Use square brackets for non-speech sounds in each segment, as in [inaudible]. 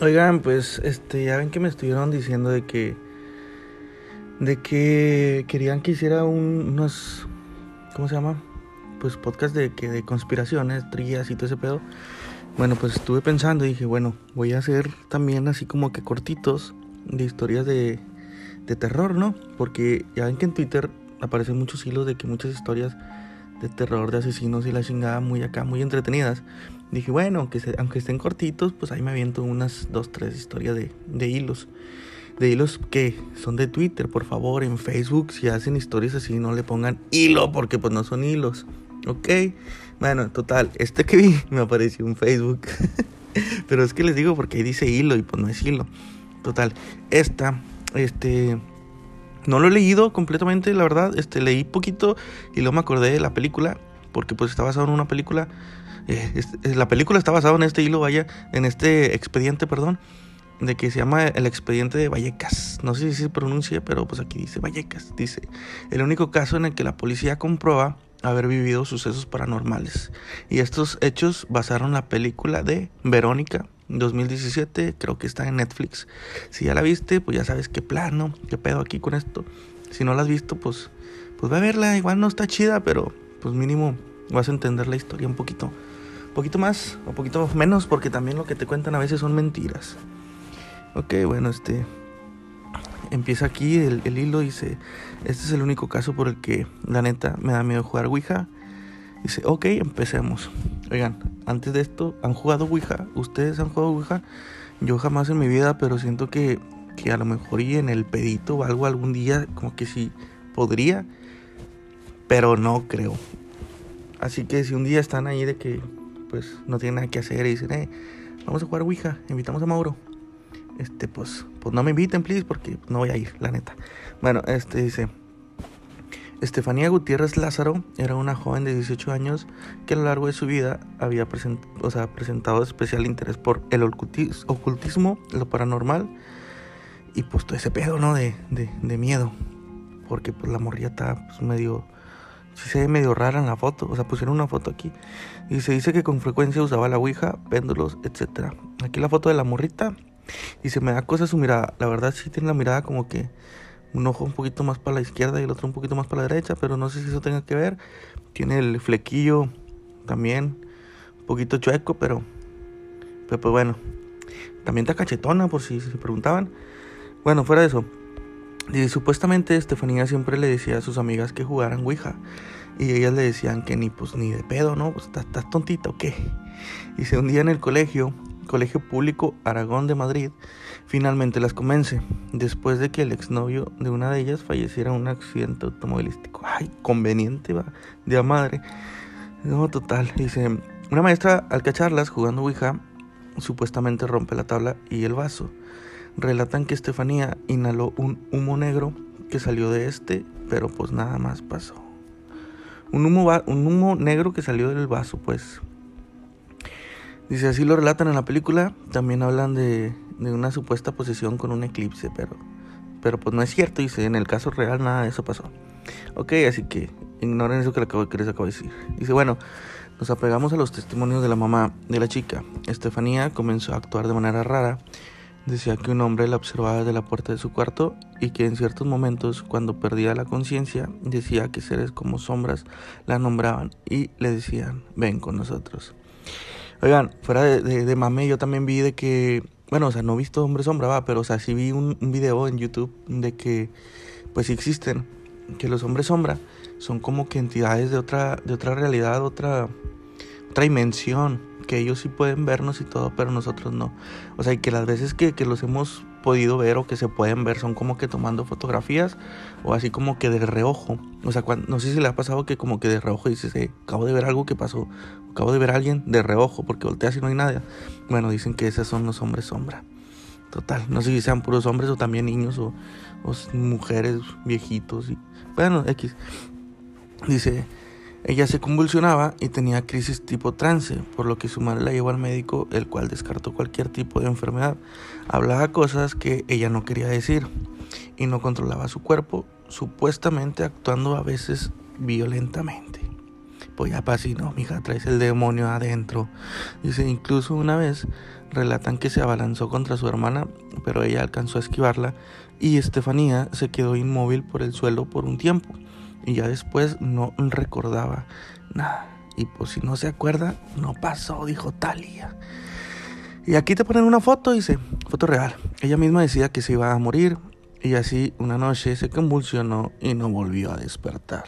Oigan, pues este, ya ven que me estuvieron diciendo de que de que querían que hiciera un, unos ¿cómo se llama? Pues podcast de que de conspiraciones, trías y todo ese pedo. Bueno, pues estuve pensando y dije, bueno, voy a hacer también así como que cortitos de historias de, de terror, ¿no? Porque ya ven que en Twitter aparecen muchos hilos de que muchas historias de terror, de asesinos y la chingada muy acá, muy entretenidas. Dije, bueno, aunque, aunque estén cortitos, pues ahí me aviento unas dos, tres historias de, de hilos. De hilos que son de Twitter, por favor, en Facebook, si hacen historias así, no le pongan hilo, porque pues no son hilos. ¿Ok? Bueno, total, este que vi [laughs] me apareció en Facebook. [laughs] Pero es que les digo porque ahí dice hilo y pues no es hilo. Total, esta, este, no lo he leído completamente, la verdad. Este, leí poquito y luego me acordé de la película, porque pues está basado en una película eh, la película está basada en este hilo, vaya, en este expediente, perdón, de que se llama el expediente de Vallecas. No sé si se pronuncia, pero pues aquí dice Vallecas. Dice, el único caso en el que la policía comprueba haber vivido sucesos paranormales. Y estos hechos basaron la película de Verónica 2017, creo que está en Netflix. Si ya la viste, pues ya sabes qué plano, qué pedo aquí con esto. Si no la has visto, pues, pues va a verla. Igual no está chida, pero pues mínimo vas a entender la historia un poquito poquito más o poquito menos porque también lo que te cuentan a veces son mentiras. Ok, bueno, este empieza aquí el, hilo dice, este es el único caso por el que la neta me da miedo jugar Ouija. Dice, ok, empecemos. Oigan, antes de esto, ¿han jugado Ouija? ¿Ustedes han jugado Ouija? Yo jamás en mi vida, pero siento que, que a lo mejor y en el pedito o algo algún día, como que sí podría, pero no creo. Así que si un día están ahí de que pues no tienen nada que hacer y dicen, eh, vamos a jugar Ouija, invitamos a Mauro. Este, pues, pues no me inviten, please, porque no voy a ir, la neta. Bueno, este dice, Estefanía Gutiérrez Lázaro era una joven de 18 años que a lo largo de su vida había o sea, presentado especial interés por el ocultismo, lo paranormal y pues todo ese pedo, ¿no? De, de, miedo. Porque pues la morría está pues, medio si se ve medio rara en la foto. O sea, pusieron una foto aquí. Y se dice que con frecuencia usaba la ouija, péndulos, etc. Aquí la foto de la morrita. Y se me da cosa su mirada. La verdad sí tiene la mirada como que un ojo un poquito más para la izquierda y el otro un poquito más para la derecha. Pero no sé si eso tenga que ver. Tiene el flequillo también. Un poquito chueco, pero... Pero pues bueno. También está cachetona por si se preguntaban. Bueno, fuera de eso. Y supuestamente Estefanía siempre le decía a sus amigas que jugaran Ouija. Y ellas le decían que ni pues ni de pedo, ¿no? Pues estás, tontita o qué. Dice, un día en el colegio, Colegio Público Aragón de Madrid, finalmente las convence. Después de que el exnovio de una de ellas falleciera en un accidente automovilístico. Ay, conveniente, va, de madre. No, total. Dice, una maestra al cacharlas jugando Ouija, supuestamente rompe la tabla y el vaso. Relatan que Estefanía inhaló un humo negro que salió de este, pero pues nada más pasó. Un humo, un humo negro que salió del vaso, pues. Dice, así lo relatan en la película. También hablan de, de una supuesta posesión con un eclipse, pero, pero pues no es cierto. Dice, en el caso real nada de eso pasó. Ok, así que ignoren eso que, les acabo de decir. Dice, bueno, nos apegamos a los testimonios de la mamá de la chica. Estefanía comenzó a actuar de manera rara Decía que un hombre la observaba desde la puerta de su cuarto y que en ciertos momentos, cuando perdía la conciencia, decía que seres como sombras la nombraban y le decían, ven con nosotros. Oigan, fuera de, de, mame, yo también vi de que, bueno, o sea, no he visto hombre sombra, va, pero o sea, sí vi un, un video en YouTube de que, pues sí existen, que los hombres sombra son como que entidades de otra, de otra realidad, otra, otra dimensión que ellos sí pueden vernos y todo, pero nosotros no. O sea, y que las veces que, los hemos podido ver o que se pueden ver son como que tomando fotografías o así como que de reojo. O sea, cuando, no sé si le ha pasado que como que de reojo dices, eh, acabo de ver algo que pasó, acabo de ver a alguien de reojo porque volteas y no hay nada. Bueno, dicen que esos son los hombres sombra. Total, no sé si sean puros hombres o también niños o, o mujeres, viejitos. Y, bueno, X. Dice, ella se convulsionaba y tenía crisis tipo trance, por lo que su madre la llevó al médico, el cual descartó cualquier tipo de enfermedad. Hablaba cosas que ella no quería decir y no controlaba su cuerpo, supuestamente actuando a veces violentamente. Pues ya pasí, no, mija, traes el demonio adentro. Dice, incluso una vez relatan que se abalanzó contra su hermana, pero ella alcanzó a esquivarla y Estefanía se quedó inmóvil por el suelo por un tiempo y ya después no recordaba nada. Y pues si no se acuerda, no pasó, dijo Talia. Y aquí te ponen una foto, dice, foto real. Ella misma decía que se iba a morir y así una noche se convulsionó y no volvió a despertar.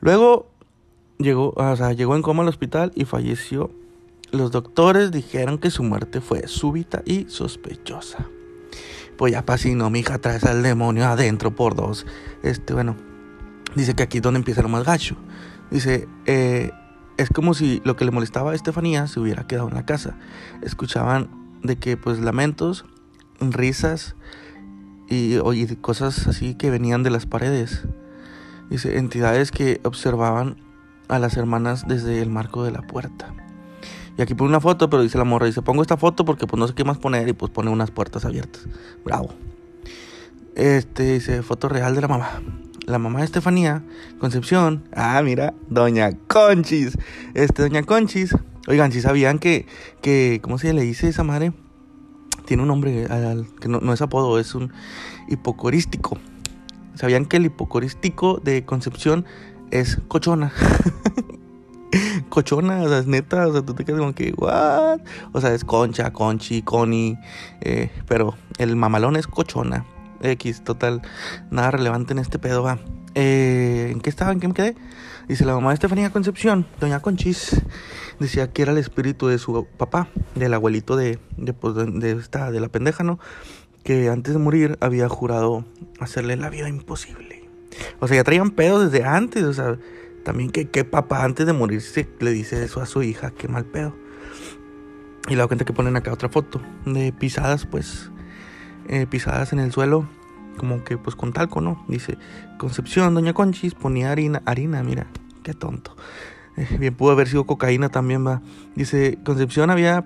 Luego llegó, o sea, llegó en coma al hospital y falleció. Los doctores dijeron que su muerte fue súbita y sospechosa. Pues ya pasino, mi hija, traes al demonio adentro por dos. Este, bueno, dice que aquí es donde empieza lo más gacho. Dice, eh, es como si lo que le molestaba a Estefanía se hubiera quedado en la casa. Escuchaban de que, pues, lamentos, risas y, y cosas así que venían de las paredes. Dice, entidades que observaban a las hermanas desde el marco de la puerta. Y aquí pone una foto, pero dice la morra, dice, pongo esta foto porque pues no sé qué más poner y pues pone unas puertas abiertas. Bravo. Este dice, foto real de la mamá. La mamá de Estefanía, Concepción. Ah, mira, Doña Conchis. Este, Doña Conchis. Oigan, si sabían que, que, ¿cómo se le dice esa madre? Tiene un nombre, que no, no es apodo, es un hipocorístico. ¿Sabían que el hipocorístico de Concepción es cochona? [laughs] cochona, o sea, es neta, o sea, tú te quedas como que, ¿what? O sea, es concha, conchi, coni, eh, pero el mamalón es cochona. X, total, nada relevante en este pedo, va. Eh, ¿En qué estaba? ¿En qué me quedé? Dice la mamá de Estefanía Concepción, doña Conchis, decía que era el espíritu de su papá, del abuelito de, de, pues, de, de la pendeja, ¿no? Que antes de morir había jurado hacerle la vida imposible. O sea, ya traían pedo desde antes, o sea, también que qué papá antes de morirse le dice eso a su hija, qué mal pedo. Y la cuenta que ponen acá otra foto de pisadas, pues, eh, pisadas en el suelo, como que pues con talco, ¿no? Dice, Concepción, Doña Conchis ponía harina, harina, mira, qué tonto. Eh, bien pudo haber sido cocaína también, va. Dice, Concepción había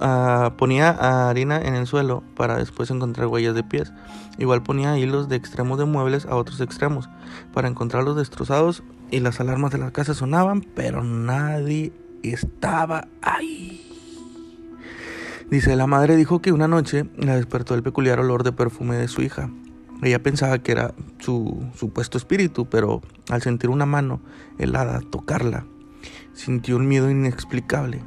Uh, ponía harina en el suelo para después encontrar huellas de pies. Igual ponía hilos de extremos de muebles a otros extremos para encontrarlos destrozados y las alarmas de la casa sonaban, pero nadie estaba ahí. Dice, la madre dijo que una noche la despertó el peculiar olor de perfume de su hija. Ella pensaba que era su supuesto espíritu, pero al sentir una mano helada tocarla, sintió un miedo inexplicable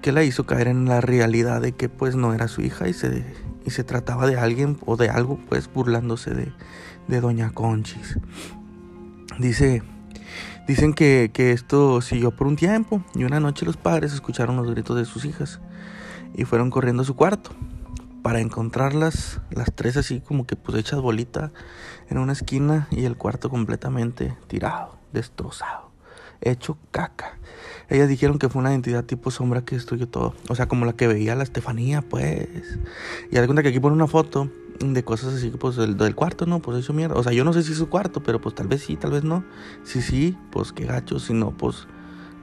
que la hizo caer en la realidad de que pues no era su hija y se, y se trataba de alguien o de algo pues burlándose de, de Doña Conchis. Dice, dicen que, que esto siguió por un tiempo y una noche los padres escucharon los gritos de sus hijas y fueron corriendo a su cuarto para encontrarlas las tres así como que pues hechas bolita en una esquina y el cuarto completamente tirado, destrozado, hecho caca. Ellas dijeron que fue una entidad tipo sombra que destruyó todo. O sea, como la que veía la Estefanía, pues. Y cuenta que aquí pone una foto de cosas así, pues del, del cuarto, ¿no? Pues eso mierda. O sea, yo no sé si es su cuarto, pero pues tal vez sí, tal vez no. Si sí, pues qué gacho. Si no, pues.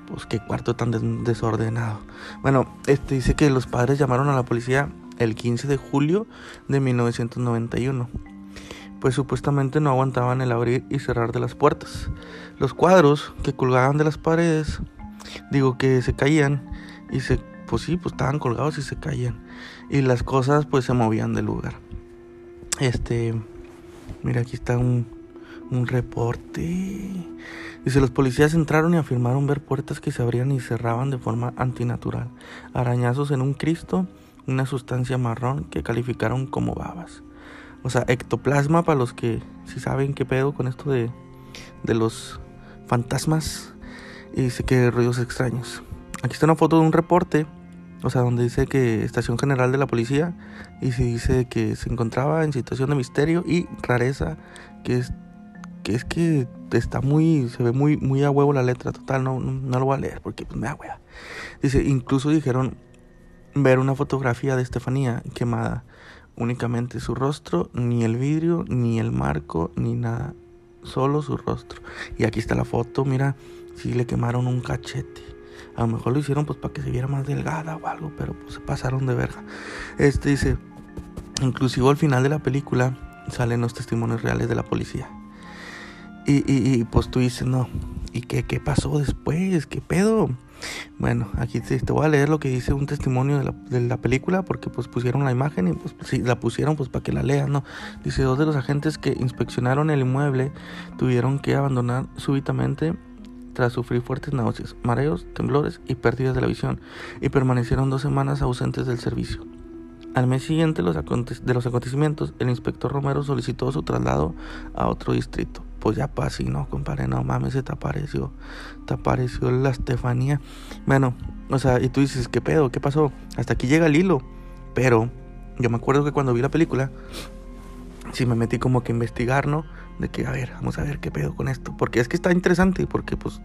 Pues qué cuarto tan desordenado. Bueno, este dice que los padres llamaron a la policía el 15 de julio de 1991 pues supuestamente no aguantaban el abrir y cerrar de las puertas. Los cuadros que colgaban de las paredes digo que se caían y se, pues sí, pues estaban colgados y se caían. Y las cosas pues se movían del lugar. Este, mira, aquí está un, un reporte. Dice, los policías entraron y afirmaron ver puertas que se abrían y cerraban de forma antinatural. Arañazos en un Cristo, una sustancia marrón que calificaron como babas. O sea, ectoplasma para los que si saben qué pedo con esto de, de los fantasmas y dice que ruidos extraños. Aquí está una foto de un reporte, o sea, donde dice que Estación General de la Policía y se dice que se encontraba en situación de misterio y rareza, que es que es que está muy se ve muy muy a huevo la letra, total, no no, lo voy a leer porque pues me da hueva. Dice, incluso dijeron ver una fotografía de Estefanía quemada, únicamente su rostro, ni el vidrio, ni el marco, ni nada, solo su rostro. Y aquí está la foto, mira, si le quemaron un cachete. A lo mejor lo hicieron pues para que se viera más delgada o algo, pero pues se pasaron de verga. Este dice, inclusive al final de la película salen los testimonios reales de la policía. Y, y, y pues tú dices, no, ¿y qué, qué pasó después? ¿Qué pedo? Bueno, aquí te, voy a leer lo que dice un testimonio de la, de la, película porque pues pusieron la imagen y pues si la pusieron pues para que la lean, ¿no? Dice, dos de los agentes que inspeccionaron el inmueble tuvieron que abandonar súbitamente tras sufrir fuertes náuseas, mareos, temblores y pérdidas de la visión y permanecieron dos semanas ausentes del servicio. Al mes siguiente de los acontecimientos, el inspector Romero solicitó su traslado a otro distrito. Pues ya pasé, no, compadre, no mames, se te apareció, te apareció la Estefanía. Bueno, o sea, y tú dices, ¿qué pedo? ¿Qué pasó? Hasta aquí llega el hilo. Pero yo me acuerdo que cuando vi la película, sí me metí como que a investigar, ¿no? De que, a ver, vamos a ver qué pedo con esto. Porque es que está interesante, porque pues,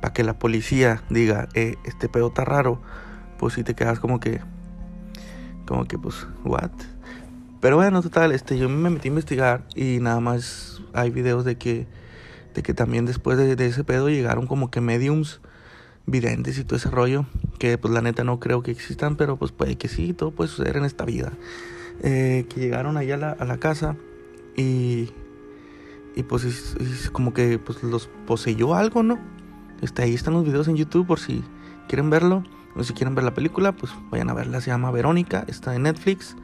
para que la policía diga, eh, este pedo está raro, pues sí te quedas como que, como que pues, what? Pero bueno, total, este, yo me metí a investigar y nada más hay videos de que, de que también después de, ese pedo llegaron como que mediums videntes y todo ese rollo, que pues la neta no creo que existan, pero pues puede que sí, todo puede suceder en esta vida. Eh, que llegaron allá a la, a la casa y, y pues como que pues los poseyó algo, ¿no? Este, ahí están los videos en YouTube por si quieren verlo. O si quieren ver la película, pues vayan a verla. Se llama Verónica, está en Netflix.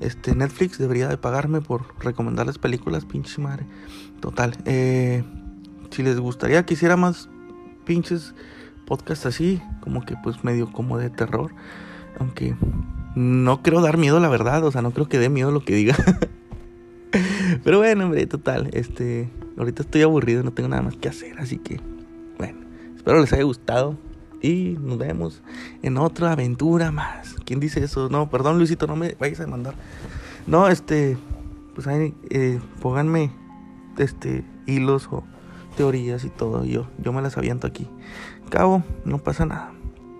Este, Netflix debería de pagarme por recomendarles películas, pinche madre. Total. Eh, si les gustaría que hiciera más pinches podcasts así, como que pues medio como de terror. Aunque no quiero dar miedo, la verdad. O sea, no creo que dé miedo lo que diga. [laughs] Pero bueno, hombre, total. Este, ahorita estoy aburrido, no tengo nada más que hacer. Así que, bueno, espero les haya gustado y nos vemos en otra aventura más. ¿Quién dice eso? No, perdón Luisito, no me vayas a mandar. No, este, pues ahí, eh, pónganme, este, hilos o teorías y todo. Yo, yo me las aviento aquí. Cabo, no pasa nada.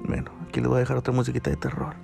Bueno, aquí les voy a dejar otra musiquita de terror.